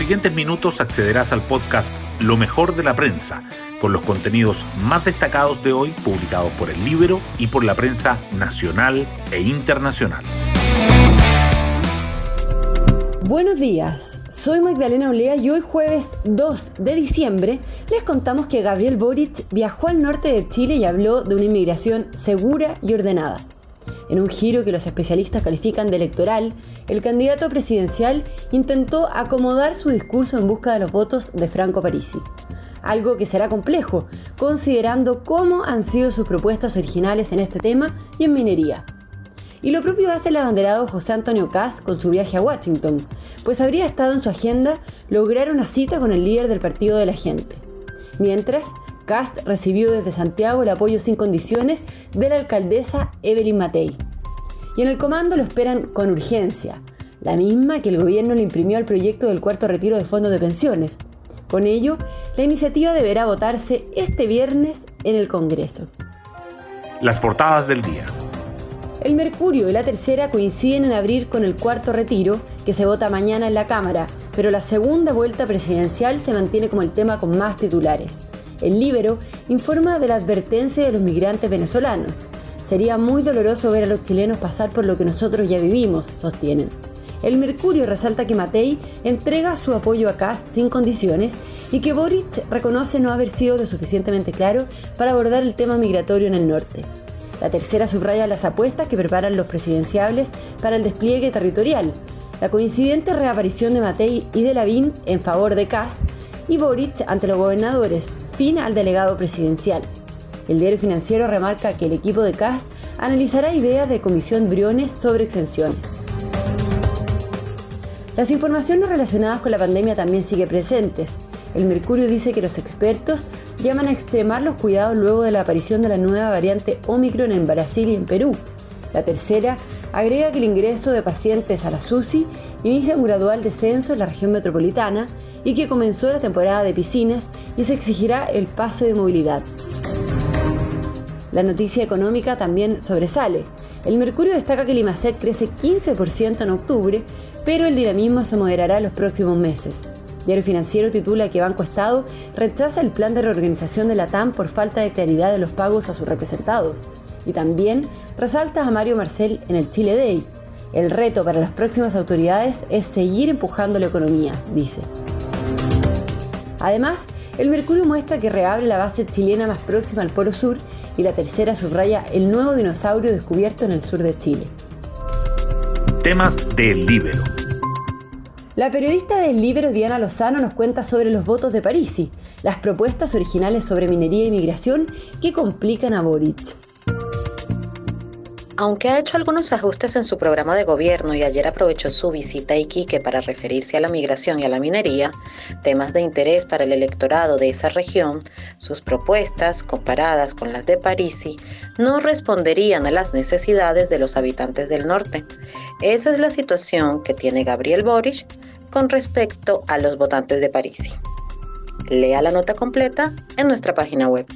siguientes minutos accederás al podcast Lo mejor de la prensa, con los contenidos más destacados de hoy publicados por el Libro y por la prensa nacional e internacional. Buenos días, soy Magdalena Olea y hoy jueves 2 de diciembre les contamos que Gabriel Boric viajó al norte de Chile y habló de una inmigración segura y ordenada. En un giro que los especialistas califican de electoral, el candidato presidencial intentó acomodar su discurso en busca de los votos de Franco Parisi. Algo que será complejo, considerando cómo han sido sus propuestas originales en este tema y en minería. Y lo propio hace el abanderado José Antonio Kass con su viaje a Washington, pues habría estado en su agenda lograr una cita con el líder del Partido de la Gente. Mientras, Cast recibió desde Santiago el apoyo sin condiciones de la alcaldesa Evelyn Matei. Y en el comando lo esperan con urgencia, la misma que el gobierno le imprimió al proyecto del cuarto retiro de fondos de pensiones. Con ello, la iniciativa deberá votarse este viernes en el Congreso. Las portadas del día. El Mercurio y la Tercera coinciden en abrir con el cuarto retiro, que se vota mañana en la Cámara, pero la segunda vuelta presidencial se mantiene como el tema con más titulares. El Libero informa de la advertencia de los migrantes venezolanos. Sería muy doloroso ver a los chilenos pasar por lo que nosotros ya vivimos, sostienen. El Mercurio resalta que Matei entrega su apoyo a Cast sin condiciones y que Boric reconoce no haber sido lo suficientemente claro para abordar el tema migratorio en el norte. La tercera subraya las apuestas que preparan los presidenciables para el despliegue territorial, la coincidente reaparición de Matei y de Lavín en favor de Cast y Boric ante los gobernadores, fin al delegado presidencial. El diario financiero remarca que el equipo de CAST analizará ideas de comisión Briones sobre exenciones. Las informaciones relacionadas con la pandemia también siguen presentes. El Mercurio dice que los expertos llaman a extremar los cuidados luego de la aparición de la nueva variante Omicron en Brasil y en Perú. La tercera agrega que el ingreso de pacientes a la SUSI inicia un gradual descenso en la región metropolitana y que comenzó la temporada de piscinas y se exigirá el pase de movilidad. La noticia económica también sobresale. El Mercurio destaca que el IMASEC crece 15% en octubre, pero el dinamismo se moderará en los próximos meses. Diario Financiero titula que Banco Estado rechaza el plan de reorganización de la TAM por falta de claridad de los pagos a sus representados. Y también resalta a Mario Marcel en el Chile Day. El reto para las próximas autoridades es seguir empujando la economía, dice. Además, el Mercurio muestra que reabre la base chilena más próxima al Polo Sur y la tercera subraya el nuevo dinosaurio descubierto en el sur de Chile. Temas del Libero. La periodista del Libero Diana Lozano nos cuenta sobre los votos de Parisi, las propuestas originales sobre minería y migración que complican a Boric. Aunque ha hecho algunos ajustes en su programa de gobierno y ayer aprovechó su visita a Iquique para referirse a la migración y a la minería, temas de interés para el electorado de esa región, sus propuestas, comparadas con las de Parisi, no responderían a las necesidades de los habitantes del norte. Esa es la situación que tiene Gabriel Boric con respecto a los votantes de Parisi. Lea la nota completa en nuestra página web.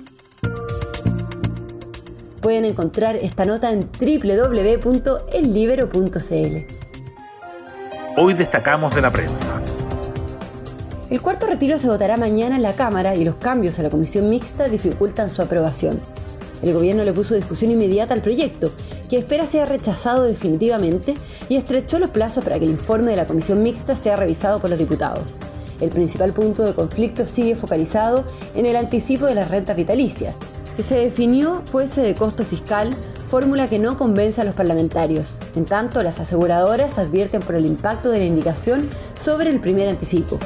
Pueden encontrar esta nota en www.ellibero.cl. Hoy destacamos de la prensa. El cuarto retiro se votará mañana en la Cámara y los cambios a la comisión mixta dificultan su aprobación. El gobierno le puso discusión inmediata al proyecto, que espera sea rechazado definitivamente y estrechó los plazos para que el informe de la comisión mixta sea revisado por los diputados. El principal punto de conflicto sigue focalizado en el anticipo de las rentas vitalicias, que se definió fuese de costo fiscal, fórmula que no convence a los parlamentarios. En tanto, las aseguradoras advierten por el impacto de la indicación sobre el primer anticipo.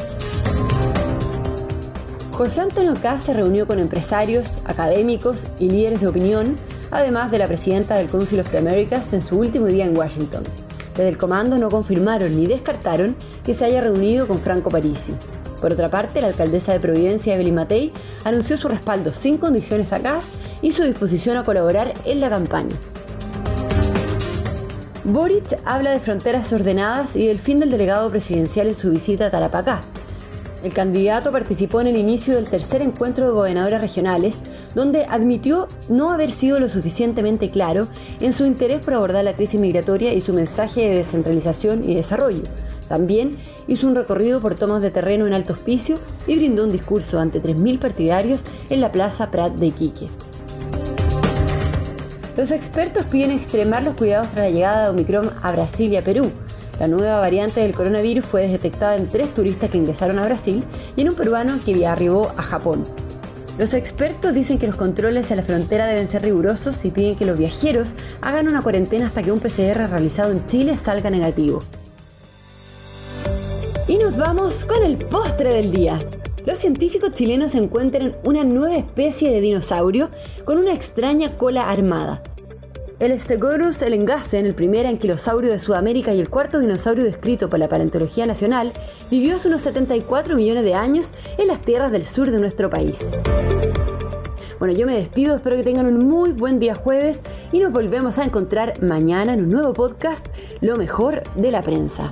José Antonio Caz se reunió con empresarios, académicos y líderes de opinión, además de la presidenta del Council of the Americas en su último día en Washington. Desde el comando no confirmaron ni descartaron que se haya reunido con Franco Parisi. Por otra parte, la alcaldesa de Providencia, Evelyn Matei, anunció su respaldo sin condiciones a CAS y su disposición a colaborar en la campaña. Boric habla de fronteras ordenadas y del fin del delegado presidencial en su visita a Tarapacá. El candidato participó en el inicio del tercer encuentro de gobernadores regionales, donde admitió no haber sido lo suficientemente claro en su interés por abordar la crisis migratoria y su mensaje de descentralización y desarrollo. También hizo un recorrido por tomas de terreno en Alto Hospicio y brindó un discurso ante 3.000 partidarios en la Plaza Prat de Iquique. Los expertos piden extremar los cuidados tras la llegada de Omicron a Brasil y a Perú. La nueva variante del coronavirus fue detectada en tres turistas que ingresaron a Brasil y en un peruano que arribó a Japón. Los expertos dicen que los controles a la frontera deben ser rigurosos y piden que los viajeros hagan una cuarentena hasta que un PCR realizado en Chile salga negativo. Vamos con el postre del día. Los científicos chilenos encuentran una nueva especie de dinosaurio con una extraña cola armada. El Stegosaurus elengasen, el primer anquilosaurio de Sudamérica y el cuarto dinosaurio descrito por la Paleontología Nacional, vivió hace unos 74 millones de años en las tierras del sur de nuestro país. Bueno, yo me despido, espero que tengan un muy buen día jueves y nos volvemos a encontrar mañana en un nuevo podcast, Lo mejor de la prensa.